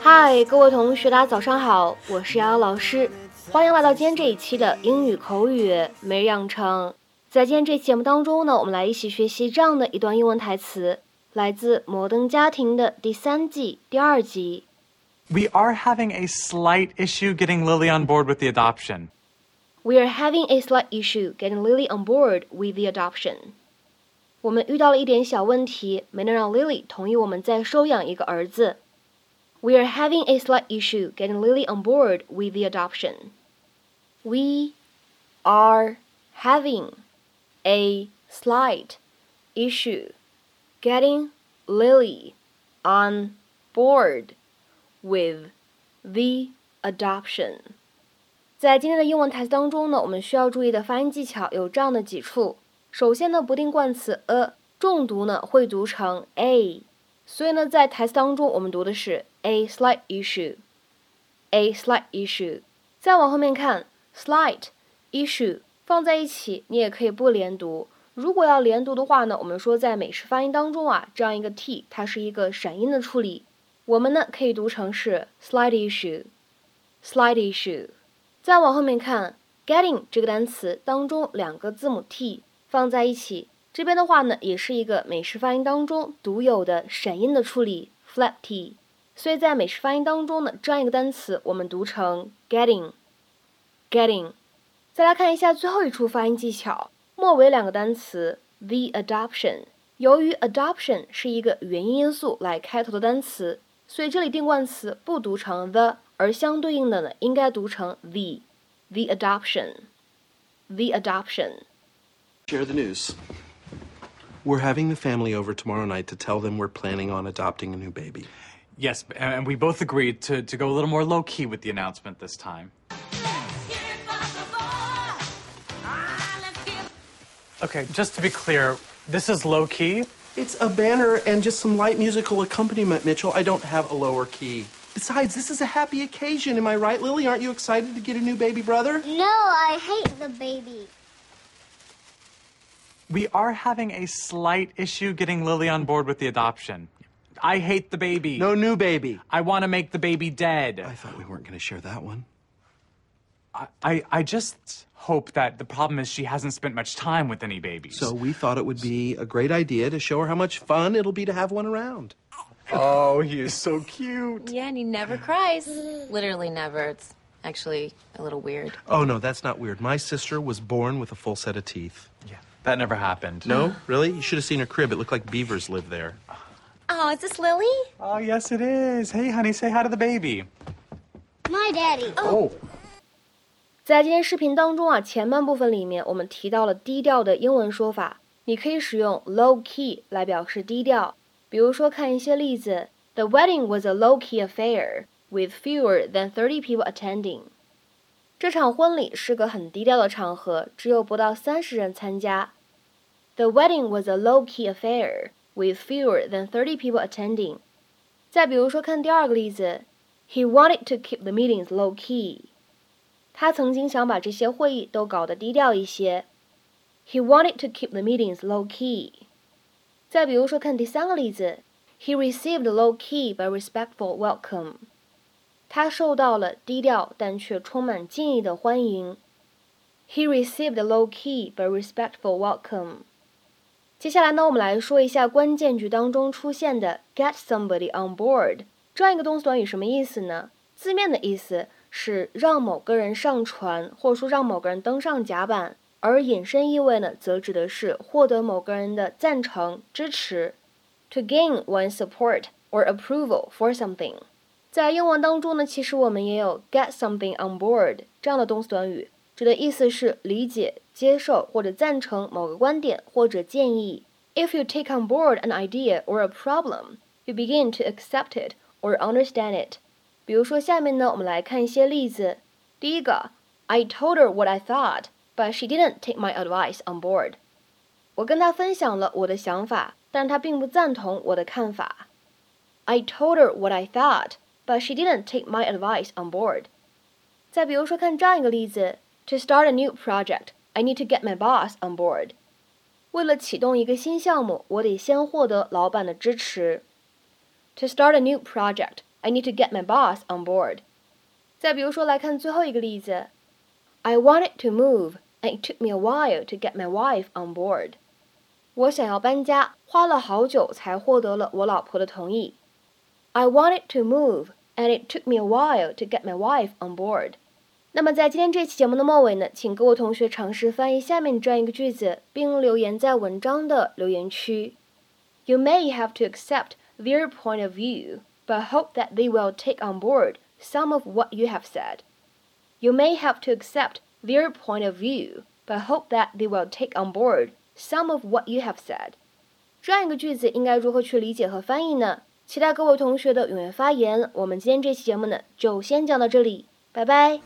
嗨，各位同学，大家早上好，我是瑶瑶老师，欢迎来到今天这一期的英语口语每日养成。在今天这期节目当中呢，我们来一起学习这样的一段英文台词，来自《摩登家庭》的第三季第二集。We are having a slight issue getting Lily on board with the adoption. We are having a slight issue getting Lily on board with the adoption. 我们遇到了一点小问题，没能让 Lily 同意我们再收养一个儿子。 We are having a slight issue getting Lily on board with the adoption. We are having a slight issue getting Lily on board with the adoption. 在今天的英文台词当中呢，我们需要注意的发音技巧有这样的几处。首先呢，不定冠词 a 重读呢会读成 a， 所以呢，在台词当中我们读的是 a slight issue，a slight issue。再往后面看，slight issue 放在一起，你也可以不连读。如果要连读的话呢，我们说在美式发音当中啊，这样一个 t 它是一个闪音的处理，我们呢可以读成是 slight issue，slight issue。再往后面看，getting 这个单词当中两个字母 t。放在一起，这边的话呢，也是一个美式发音当中独有的闪音的处理，flat t。所以在美式发音当中呢，这样一个单词我们读成 getting，getting。再来看一下最后一处发音技巧，末尾两个单词 the adoption。由于 adoption 是一个元音因素来开头的单词，所以这里定冠词不读成 the，而相对应的呢，应该读成 the，the adoption，the adoption。Share the news. We're having the family over tomorrow night to tell them we're planning on adopting a new baby. Yes, and we both agreed to, to go a little more low key with the announcement this time. Okay, just to be clear, this is low key? It's a banner and just some light musical accompaniment, Mitchell. I don't have a lower key. Besides, this is a happy occasion, am I right, Lily? Aren't you excited to get a new baby brother? No, I hate the baby. We are having a slight issue getting Lily on board with the adoption. I hate the baby. No new baby. I want to make the baby dead. I thought we weren't going to share that one. I, I, I just hope that the problem is she hasn't spent much time with any babies. So we thought it would be a great idea to show her how much fun it'll be to have one around. Oh, he is so cute. Yeah, and he never cries. Literally never. It's actually a little weird. Oh, no, that's not weird. My sister was born with a full set of teeth. Yeah, that never happened. No? Really? You should have seen her crib. It looked like beavers lived there. Oh, is this Lily? Oh, yes, it is. Hey, honey, say hi to the baby. My daddy. Oh. 在今天视频当中啊，前半部分里面我们提到了低调的英文说法，你可以使用 low key 来表示低调。比如说看一些例子，The wedding was a low key affair with fewer than thirty people attending。这场婚礼是个很低调的场合，只有不到三十人参加。 The wedding was a low-key affair with fewer than thirty people attending。再比如说，看第二个例子，He wanted to keep the meetings low-key。他曾经想把这些会议都搞得低调一些。He wanted to keep the meetings low-key。再比如说，看第三个例子，He received a low-key but respectful welcome。他受到了低调但却充满敬意的欢迎。He received a low-key but respectful welcome。 接下来呢，我们来说一下关键句当中出现的 get somebody on board 这样一个动词短语什么意思呢？字面的意思是让某个人上船，或者说让某个人登上甲板，而引申意味呢，则指的是获得某个人的赞成、支持。To gain one's support or approval for something。在英文当中呢，其实我们也有 get something on board 这样的动词短语，指的意思是理解、接受或者赞成某个观点或者建议。If you take on board an idea or a problem, you begin to accept it or understand it。比如说，下面呢，我们来看一些例子。第一个，I told her what I thought, but she didn't take my advice on board。我跟她分享了我的想法，但她并不赞同我的看法。I told her what I thought but she didn't take my advice on board. 再比如说，看这样一个例子 ：To start a new project, I need to get my boss on board. 为了启动一个新项目，我得先获得老板的支持。To start a new project, I need to get my boss on board。再比如说，来看最后一个例子，I wanted to move, and it took me a while to get my wife on board。我想要搬家，花了好久才获得了我老婆的同意。I wanted to move, and it took me a while to get my wife on board。 那么在今天这期节目的末尾呢，请各位同学尝试翻译下面这样一个句子，并留言在文章的留言区。You may have to accept their point of view, but hope that they will take on board some of what you have said. You may have to accept their point of view, but hope that they will take on board some of what you have said. 这样一个句子应该如何去理解和翻译呢？期待各位同学的踊跃发言。我们今天这期节目呢，就先讲到这里，拜拜。